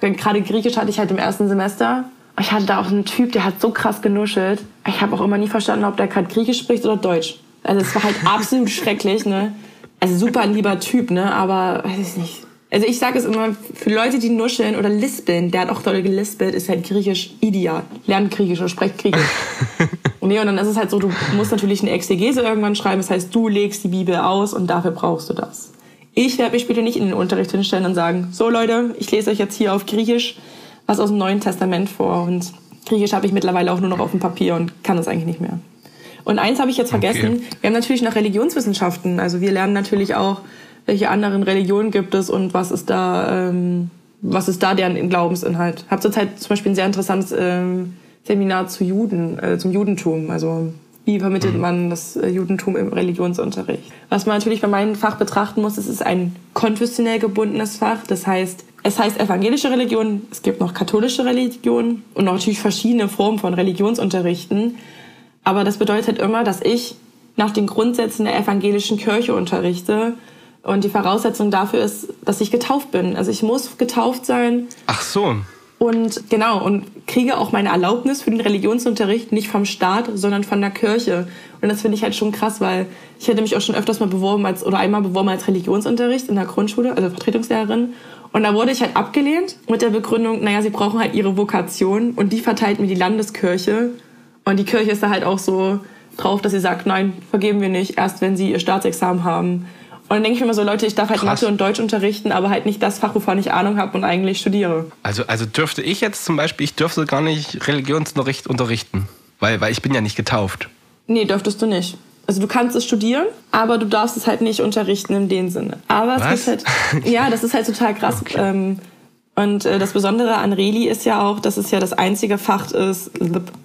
Gerade Griechisch hatte ich halt im ersten Semester. Ich hatte da auch einen Typ, der hat so krass genuschelt. Ich habe auch immer nie verstanden, ob der gerade Griechisch spricht oder Deutsch. Also es war halt absolut schrecklich, ne? Also super ein lieber Typ, ne? Aber weiß ich nicht. Also ich sage es immer, für Leute, die nuscheln oder lispeln, der hat auch doll gelispelt, ist halt Griechisch ideal. Lernt Griechisch oder sprecht Griechisch. nee, und dann ist es halt so, du musst natürlich eine Exegese irgendwann schreiben. Das heißt, du legst die Bibel aus und dafür brauchst du das. Ich werde mich später nicht in den Unterricht hinstellen und sagen, so Leute, ich lese euch jetzt hier auf Griechisch was aus dem Neuen Testament vor. Und Griechisch habe ich mittlerweile auch nur noch auf dem Papier und kann das eigentlich nicht mehr. Und eins habe ich jetzt vergessen. Okay. Wir haben natürlich noch Religionswissenschaften. Also wir lernen natürlich auch welche anderen Religionen gibt es und was ist da, ähm, was ist da deren Glaubensinhalt. Ich habe zurzeit zum Beispiel ein sehr interessantes ähm, Seminar zu Juden, äh, zum Judentum. Also wie vermittelt mhm. man das äh, Judentum im Religionsunterricht? Was man natürlich bei meinem Fach betrachten muss, es ist ein konfessionell gebundenes Fach. Das heißt, es heißt evangelische Religion, es gibt noch katholische Religion und natürlich verschiedene Formen von Religionsunterrichten. Aber das bedeutet immer, dass ich nach den Grundsätzen der evangelischen Kirche unterrichte und die Voraussetzung dafür ist, dass ich getauft bin. Also ich muss getauft sein. Ach so. Und genau, und kriege auch meine Erlaubnis für den Religionsunterricht nicht vom Staat, sondern von der Kirche. Und das finde ich halt schon krass, weil ich hätte mich auch schon öfters mal beworben als, oder einmal beworben als Religionsunterricht in der Grundschule, also Vertretungslehrerin. Und da wurde ich halt abgelehnt mit der Begründung, naja, sie brauchen halt ihre Vokation und die verteilt mir die Landeskirche. Und die Kirche ist da halt auch so drauf, dass sie sagt, nein, vergeben wir nicht, erst wenn sie ihr Staatsexamen haben. Und dann denke ich mir immer so, Leute, ich darf halt Krass. Mathe und Deutsch unterrichten, aber halt nicht das Fach, wovon ich Ahnung habe und eigentlich studiere. Also, also dürfte ich jetzt zum Beispiel, ich dürfte gar nicht Religionsunterricht unterrichten, weil, weil ich bin ja nicht getauft. Nee, dürftest du nicht. Also du kannst es studieren, aber du darfst es halt nicht unterrichten in dem Sinne. Aber Was? es ist halt, ja, das ist halt total krass. Okay. Ähm, und äh, das Besondere an Reli ist ja auch, dass es ja das einzige Fach ist,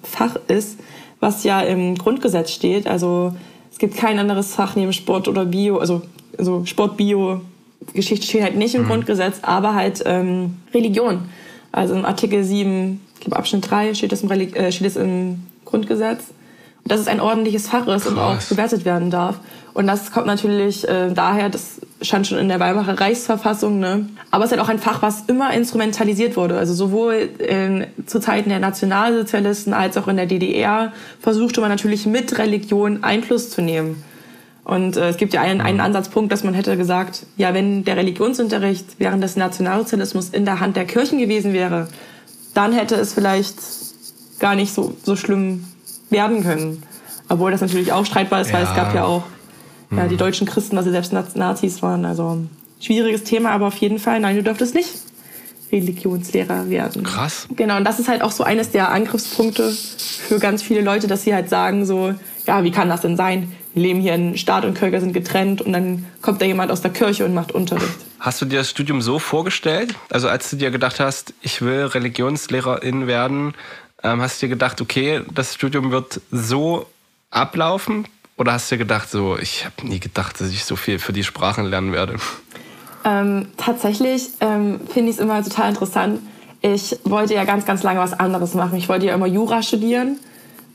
Fach ist, was ja im Grundgesetz steht. Also es gibt kein anderes Fach neben Sport oder Bio, also also Sport, Bio, Geschichte steht halt nicht im mhm. Grundgesetz, aber halt ähm, Religion. Also im Artikel 7, ich glaube Abschnitt 3 steht das im, Reli äh, steht das im Grundgesetz. Dass es ein ordentliches Fach ist Krass. und auch bewertet werden darf. Und das kommt natürlich äh, daher, das stand schon in der Weimarer Reichsverfassung, ne? aber es ist halt auch ein Fach, was immer instrumentalisiert wurde. Also sowohl in, zu Zeiten der Nationalsozialisten als auch in der DDR versuchte man natürlich mit Religion Einfluss zu nehmen. Und äh, es gibt ja einen, einen. Ansatzpunkt, dass man hätte gesagt, ja, wenn der Religionsunterricht während des Nationalsozialismus in der Hand der Kirchen gewesen wäre, dann hätte es vielleicht gar nicht so, so schlimm werden können. Obwohl das natürlich auch streitbar ist, ja. weil es gab ja auch ja, die mhm. deutschen Christen, dass sie selbst Nazis waren. Also schwieriges Thema, aber auf jeden Fall, nein, du dürftest nicht Religionslehrer werden. Krass. Genau, und das ist halt auch so eines der Angriffspunkte für ganz viele Leute, dass sie halt sagen so, ja, wie kann das denn sein? wir leben hier in Staat und Kirche sind getrennt und dann kommt da jemand aus der Kirche und macht Unterricht. Hast du dir das Studium so vorgestellt? Also als du dir gedacht hast, ich will Religionslehrerin werden, ähm, hast du dir gedacht, okay, das Studium wird so ablaufen? Oder hast du dir gedacht, so, ich habe nie gedacht, dass ich so viel für die Sprachen lernen werde? Ähm, tatsächlich ähm, finde ich es immer total interessant. Ich wollte ja ganz, ganz lange was anderes machen. Ich wollte ja immer Jura studieren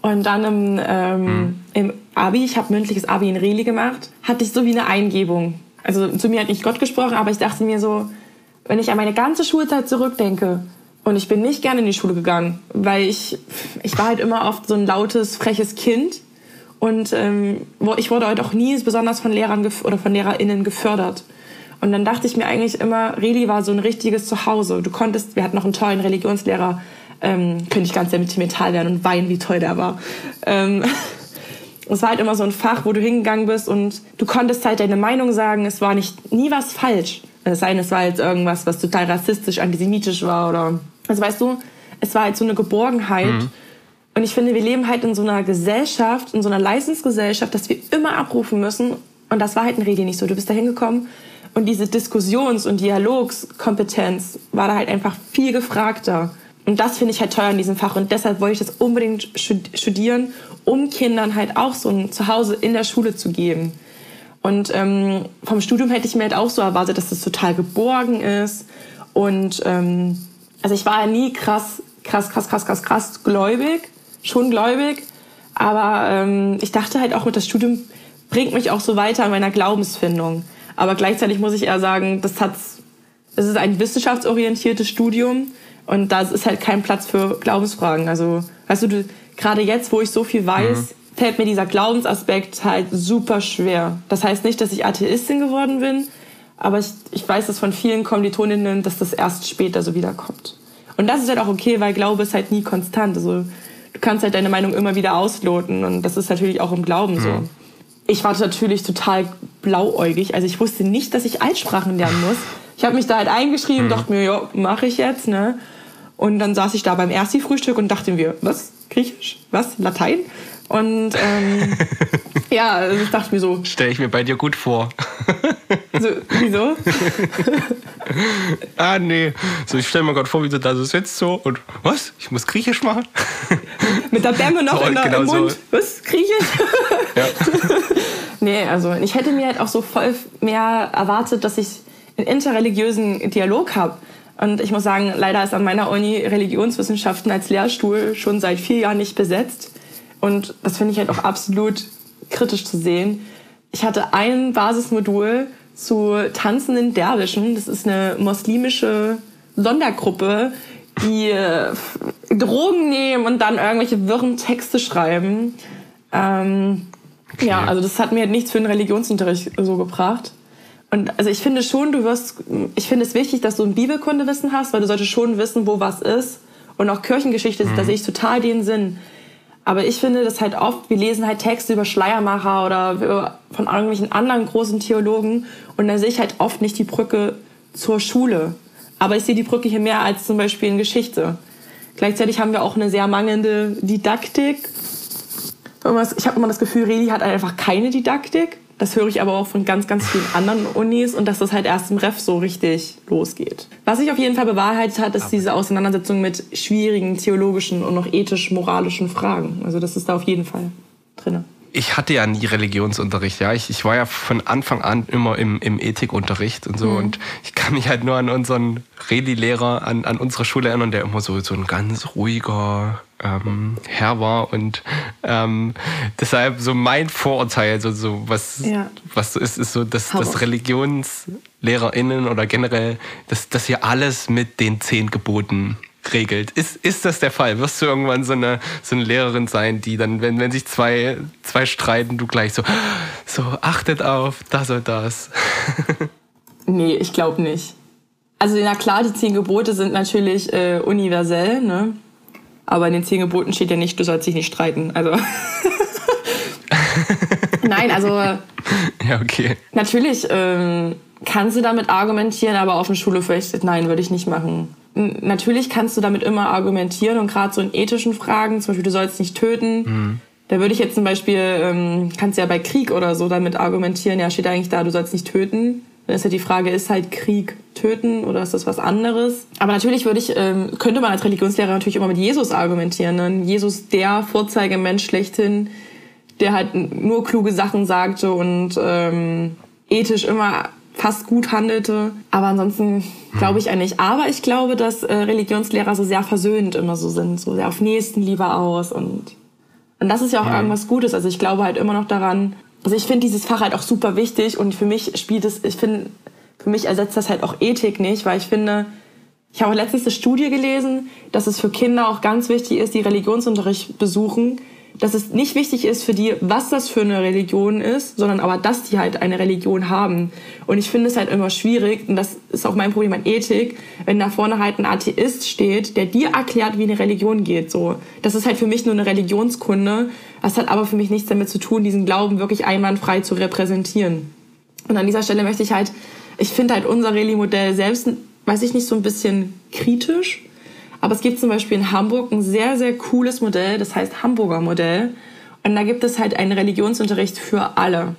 Und dann im, ähm, hm. im Abi, ich habe mündliches Abi in Reli gemacht, hatte ich so wie eine Eingebung. Also zu mir hat nicht Gott gesprochen, aber ich dachte mir so, wenn ich an meine ganze Schulzeit zurückdenke und ich bin nicht gerne in die Schule gegangen, weil ich, ich war halt immer oft so ein lautes, freches Kind und ähm, ich wurde halt auch nie besonders von Lehrern oder von LehrerInnen gefördert. Und dann dachte ich mir eigentlich immer, Reli war so ein richtiges Zuhause. Du konntest, wir hatten noch einen tollen Religionslehrer, ähm, könnte ich ganz sentimental werden und weinen, wie toll der war. Ähm, es war halt immer so ein Fach, wo du hingegangen bist und du konntest halt deine Meinung sagen. Es war nicht nie was falsch. Es sei denn, es war jetzt irgendwas, was total rassistisch, antisemitisch war oder. Also weißt du, es war halt so eine Geborgenheit. Mhm. Und ich finde, wir leben halt in so einer Gesellschaft, in so einer Leistungsgesellschaft, dass wir immer abrufen müssen. Und das war halt in Rede nicht so. Du bist da hingekommen und diese Diskussions- und Dialogskompetenz war da halt einfach viel gefragter. Und das finde ich halt teuer in diesem Fach. Und deshalb wollte ich das unbedingt studieren, um Kindern halt auch so ein Zuhause in der Schule zu geben. Und ähm, vom Studium hätte ich mir halt auch so erwartet, dass das total geborgen ist. Und ähm, also ich war ja nie krass, krass, krass, krass, krass, krass gläubig, schon gläubig. Aber ähm, ich dachte halt auch, mit das Studium bringt mich auch so weiter in meiner Glaubensfindung. Aber gleichzeitig muss ich eher sagen, das hat, es ist ein wissenschaftsorientiertes Studium und da ist halt kein Platz für Glaubensfragen. Also, weißt du, du gerade jetzt, wo ich so viel weiß, mhm. fällt mir dieser Glaubensaspekt halt super schwer. Das heißt nicht, dass ich Atheistin geworden bin, aber ich, ich weiß das von vielen Kommilitoninnen, dass das erst später so wiederkommt. Und das ist halt auch okay, weil Glaube ist halt nie konstant. Also du kannst halt deine Meinung immer wieder ausloten und das ist natürlich auch im Glauben mhm. so. Ich war natürlich total blauäugig. Also ich wusste nicht, dass ich Altsprachen lernen muss. Ich habe mich da halt eingeschrieben, mhm. dachte mir, ja, mache ich jetzt, ne? Und dann saß ich da beim Ersti-Frühstück und dachte mir, was? Griechisch? Was? Latein? Und ähm, ja, also ich dachte mir so. Stelle ich mir bei dir gut vor. so, wieso? ah, nee. So, ich stelle mir gerade vor, wie du da so sitzt so und was? Ich muss Griechisch machen? Mit der Bämme noch in der, genau im Mund. So. Was? Griechisch? ja. nee, also ich hätte mir halt auch so voll mehr erwartet, dass ich einen interreligiösen Dialog habe. Und ich muss sagen, leider ist an meiner Uni Religionswissenschaften als Lehrstuhl schon seit vier Jahren nicht besetzt. Und das finde ich halt auch absolut kritisch zu sehen. Ich hatte ein Basismodul zu tanzenden Derwischen. Das ist eine muslimische Sondergruppe, die äh, Drogen nehmen und dann irgendwelche wirren Texte schreiben. Ähm, okay. Ja, also das hat mir halt nichts für den Religionsunterricht so gebracht. Und also ich finde schon, du wirst, ich finde es wichtig, dass du ein Bibelkundewissen hast, weil du solltest schon wissen, wo was ist. Und auch Kirchengeschichte, mhm. da sehe ich total den Sinn. Aber ich finde das halt oft, wir lesen halt Texte über Schleiermacher oder von irgendwelchen anderen großen Theologen und da sehe ich halt oft nicht die Brücke zur Schule. Aber ich sehe die Brücke hier mehr als zum Beispiel in Geschichte. Gleichzeitig haben wir auch eine sehr mangelnde Didaktik. Ich habe immer das Gefühl, Reli hat einfach keine Didaktik. Das höre ich aber auch von ganz, ganz vielen anderen Unis und dass das halt erst im Ref so richtig losgeht. Was sich auf jeden Fall bewahrheitet hat, ist diese Auseinandersetzung mit schwierigen theologischen und noch ethisch-moralischen Fragen. Also das ist da auf jeden Fall drin ich hatte ja nie Religionsunterricht, ja. Ich, ich war ja von Anfang an immer im, im Ethikunterricht und so. Mhm. Und ich kann mich halt nur an unseren Reli-Lehrer an, an unserer Schule erinnern, der immer so, so ein ganz ruhiger ähm, Herr war. Und ähm, deshalb so mein Vorurteil, so, so was, ja. was so ist, ist so, dass, dass ReligionslehrerInnen oder generell, dass, dass hier alles mit den zehn Geboten regelt. Ist, ist das der Fall? Wirst du irgendwann so eine, so eine Lehrerin sein, die dann, wenn, wenn sich zwei, zwei streiten, du gleich so, so achtet auf das oder das? nee, ich glaube nicht. Also na klar, die zehn Gebote sind natürlich äh, universell, ne? Aber in den zehn Geboten steht ja nicht, du sollst dich nicht streiten. Also Nein, also ja okay. Natürlich ähm, kannst du damit argumentieren, aber auf dem Schule vielleicht nein, würde ich nicht machen natürlich kannst du damit immer argumentieren und gerade so in ethischen Fragen, zum Beispiel du sollst nicht töten, mhm. da würde ich jetzt zum Beispiel, ähm, kannst ja bei Krieg oder so damit argumentieren, ja steht eigentlich da, du sollst nicht töten. Dann ist ja die Frage, ist halt Krieg töten oder ist das was anderes? Aber natürlich würde ich, ähm, könnte man als Religionslehrer natürlich immer mit Jesus argumentieren. Ne? Jesus, der Vorzeigemensch schlechthin, der halt nur kluge Sachen sagte und ähm, ethisch immer fast gut handelte. Aber ansonsten glaube ich eigentlich. Aber ich glaube, dass äh, Religionslehrer so sehr versöhnt immer so sind, so sehr auf Nächstenliebe aus und Und das ist ja auch mhm. irgendwas Gutes. Also ich glaube halt immer noch daran, also ich finde dieses Fach halt auch super wichtig und für mich spielt es, ich finde, für mich ersetzt das halt auch Ethik nicht, weil ich finde, ich habe letztens eine Studie gelesen, dass es für Kinder auch ganz wichtig ist, die Religionsunterricht besuchen, dass es nicht wichtig ist für die, was das für eine Religion ist, sondern aber, dass die halt eine Religion haben. Und ich finde es halt immer schwierig, und das ist auch mein Problem an Ethik, wenn da vorne halt ein Atheist steht, der dir erklärt, wie eine Religion geht. So, das ist halt für mich nur eine Religionskunde. Das hat aber für mich nichts damit zu tun, diesen Glauben wirklich einwandfrei zu repräsentieren. Und an dieser Stelle möchte ich halt, ich finde halt unser Reli-Modell selbst weiß ich nicht, so ein bisschen kritisch. Aber es gibt zum Beispiel in Hamburg ein sehr, sehr cooles Modell, das heißt Hamburger Modell. Und da gibt es halt einen Religionsunterricht für alle.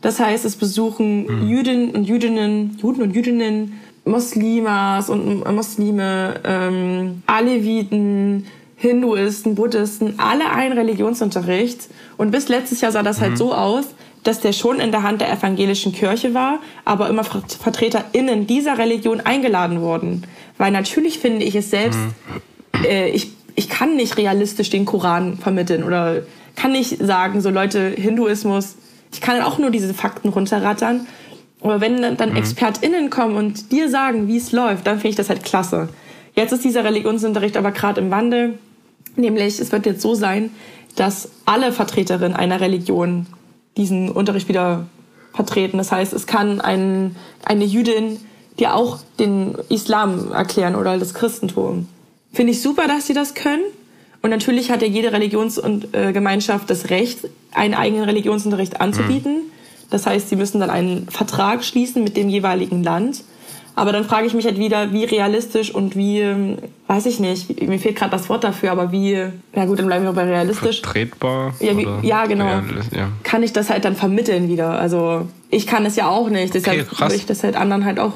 Das heißt, es besuchen mhm. Jüdinnen und Jüdinnen, Juden und Jüdinnen, Muslimas und Muslime, ähm, Aleviten, Hinduisten, Buddhisten, alle einen Religionsunterricht. Und bis letztes Jahr sah das halt mhm. halt so aus, dass der schon in der Hand der evangelischen Kirche war, aber immer VertreterInnen dieser Religion eingeladen wurden. Weil natürlich finde ich es selbst, mhm. äh, ich, ich kann nicht realistisch den Koran vermitteln oder kann nicht sagen, so Leute, Hinduismus, ich kann auch nur diese Fakten runterrattern. Aber wenn dann mhm. ExpertInnen kommen und dir sagen, wie es läuft, dann finde ich das halt klasse. Jetzt ist dieser Religionsunterricht aber gerade im Wandel. Nämlich, es wird jetzt so sein, dass alle Vertreterinnen einer Religion diesen Unterricht wieder vertreten. Das heißt, es kann ein, eine Jüdin dir auch den Islam erklären oder das Christentum. Finde ich super, dass sie das können. Und natürlich hat ja jede Religionsgemeinschaft äh, das Recht, einen eigenen Religionsunterricht anzubieten. Mhm. Das heißt, sie müssen dann einen Vertrag schließen mit dem jeweiligen Land. Aber dann frage ich mich halt wieder, wie realistisch und wie, ähm, weiß ich nicht, mir fehlt gerade das Wort dafür, aber wie, ja gut, dann bleiben wir bei realistisch. Vertretbar? Ja, wie, ja genau. Ja. Kann ich das halt dann vermitteln wieder? Also ich kann es ja auch nicht, deshalb okay, würde ich das halt anderen halt auch,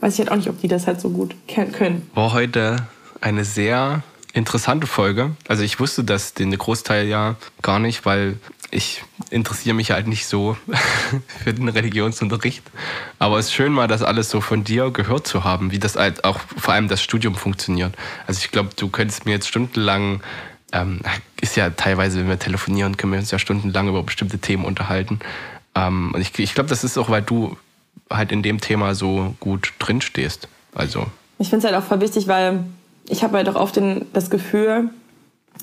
weiß ich halt auch nicht, ob die das halt so gut können. War heute eine sehr interessante Folge. Also ich wusste das den Großteil ja gar nicht, weil ich interessiere mich halt nicht so für den Religionsunterricht. Aber es ist schön mal, das alles so von dir gehört zu haben, wie das halt auch vor allem das Studium funktioniert. Also ich glaube, du könntest mir jetzt stundenlang, ähm, ist ja teilweise, wenn wir telefonieren, können wir uns ja stundenlang über bestimmte Themen unterhalten. Ähm, und ich, ich glaube, das ist auch, weil du halt in dem Thema so gut drinstehst. Also. Ich finde es halt auch voll wichtig, weil ich habe halt auch oft den, das Gefühl,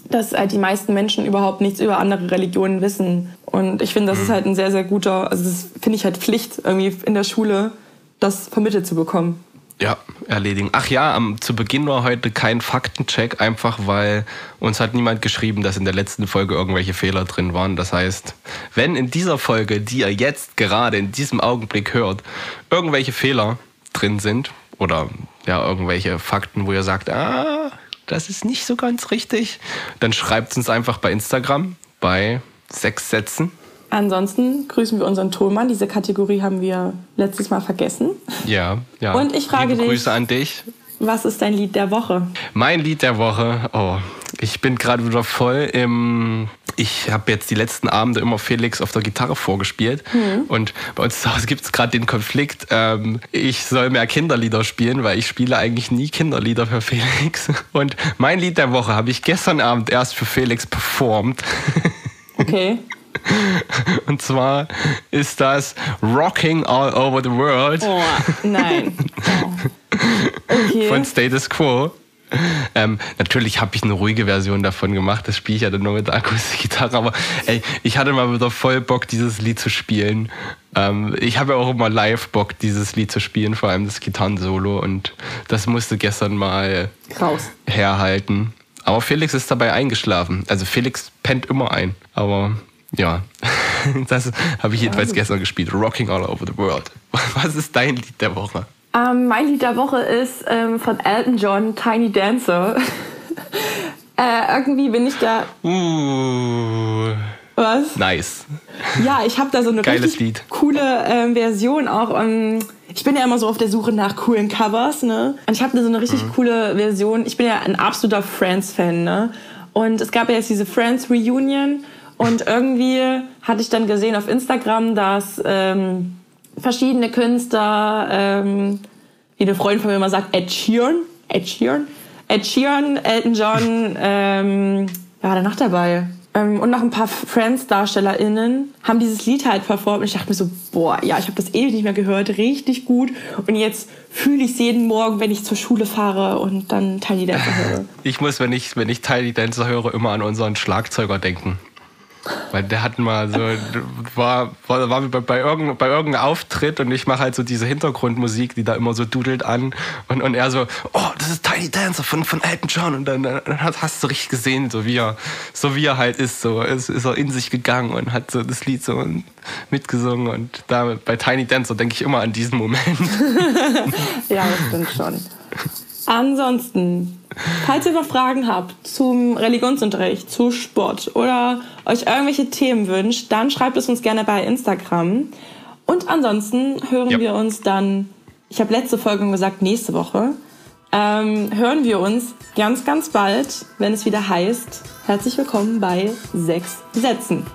dass halt die meisten Menschen überhaupt nichts über andere Religionen wissen. Und ich finde, das ist mhm. halt ein sehr, sehr guter, also das finde ich halt Pflicht, irgendwie in der Schule das vermittelt zu bekommen. Ja, erledigen. Ach ja, am, zu Beginn war heute kein Faktencheck, einfach weil uns hat niemand geschrieben, dass in der letzten Folge irgendwelche Fehler drin waren. Das heißt, wenn in dieser Folge, die ihr jetzt gerade in diesem Augenblick hört, irgendwelche Fehler drin sind oder ja, irgendwelche Fakten, wo ihr sagt, ah, das ist nicht so ganz richtig, dann schreibt es uns einfach bei Instagram bei sechs Sätzen. Ansonsten grüßen wir unseren Tonmann. Diese Kategorie haben wir letztes Mal vergessen. Ja, ja. Und ich frage Liebe dich. Grüße an dich. Was ist dein Lied der Woche? Mein Lied der Woche. Oh, ich bin gerade wieder voll im. Ich habe jetzt die letzten Abende immer Felix auf der Gitarre vorgespielt. Mhm. Und bei uns zu Hause gibt es gerade den Konflikt, ähm, ich soll mehr Kinderlieder spielen, weil ich spiele eigentlich nie Kinderlieder für Felix. Und mein Lied der Woche habe ich gestern Abend erst für Felix performt. Okay. Und zwar ist das Rocking All Over the World. Oh, nein. Oh. Okay. Von Status Quo. Ähm, natürlich habe ich eine ruhige Version davon gemacht. Das spiele ich ja dann nur mit der Akustikgitarre. Aber ey, ich hatte mal wieder voll Bock, dieses Lied zu spielen. Ähm, ich habe ja auch immer live Bock, dieses Lied zu spielen, vor allem das Gitarrensolo. Und das musste gestern mal Raus. herhalten. Aber Felix ist dabei eingeschlafen. Also Felix pennt immer ein. Aber ja, das habe ich jedenfalls gestern gespielt. Rocking All Over the World. Was ist dein Lied der Woche? Ähm, mein Lied der Woche ist ähm, von Elton John, Tiny Dancer. äh, irgendwie bin ich da. Uh. Was? Nice. Ja, ich habe da so eine Geiles richtig Lied. coole ähm, Version auch. Um, ich bin ja immer so auf der Suche nach coolen Covers, ne? Und ich habe so eine richtig mhm. coole Version. Ich bin ja ein absoluter Friends-Fan, ne? Und es gab ja jetzt diese Friends Reunion und irgendwie hatte ich dann gesehen auf Instagram, dass ähm, verschiedene Künstler, ähm, wie eine Freundin von mir immer sagt, Ed Sheeran, Ed Sheeran, Ed Sheeran, Elton John, ähm, wer war da noch dabei? ähm, und noch ein paar Friends-DarstellerInnen haben dieses Lied halt performt. Und ich dachte mir so, boah, ja, ich habe das ewig nicht mehr gehört, richtig gut. Und jetzt fühle ich es jeden Morgen, wenn ich zur Schule fahre und dann Tiny Dancer höre. Ich muss, wenn ich, wenn ich Tiny Dancer höre, immer an unseren Schlagzeuger denken. Weil der hat mal so, war, war, war bei, bei, irgendeinem, bei irgendeinem Auftritt und ich mache halt so diese Hintergrundmusik, die da immer so dudelt an. Und, und er so, oh, das ist Tiny Dancer von, von Elton John. Und dann, dann hast du richtig gesehen, so wie er, so wie er halt ist. So ist, ist er in sich gegangen und hat so das Lied so mitgesungen. Und da bei Tiny Dancer denke ich immer an diesen Moment. ja, das stimmt schon. Ansonsten, falls ihr noch Fragen habt zum Religionsunterricht, zu Sport oder euch irgendwelche Themen wünscht, dann schreibt es uns gerne bei Instagram. Und ansonsten hören ja. wir uns dann, ich habe letzte Folge gesagt, nächste Woche, ähm, hören wir uns ganz, ganz bald, wenn es wieder heißt, herzlich willkommen bei Sechs Sätzen.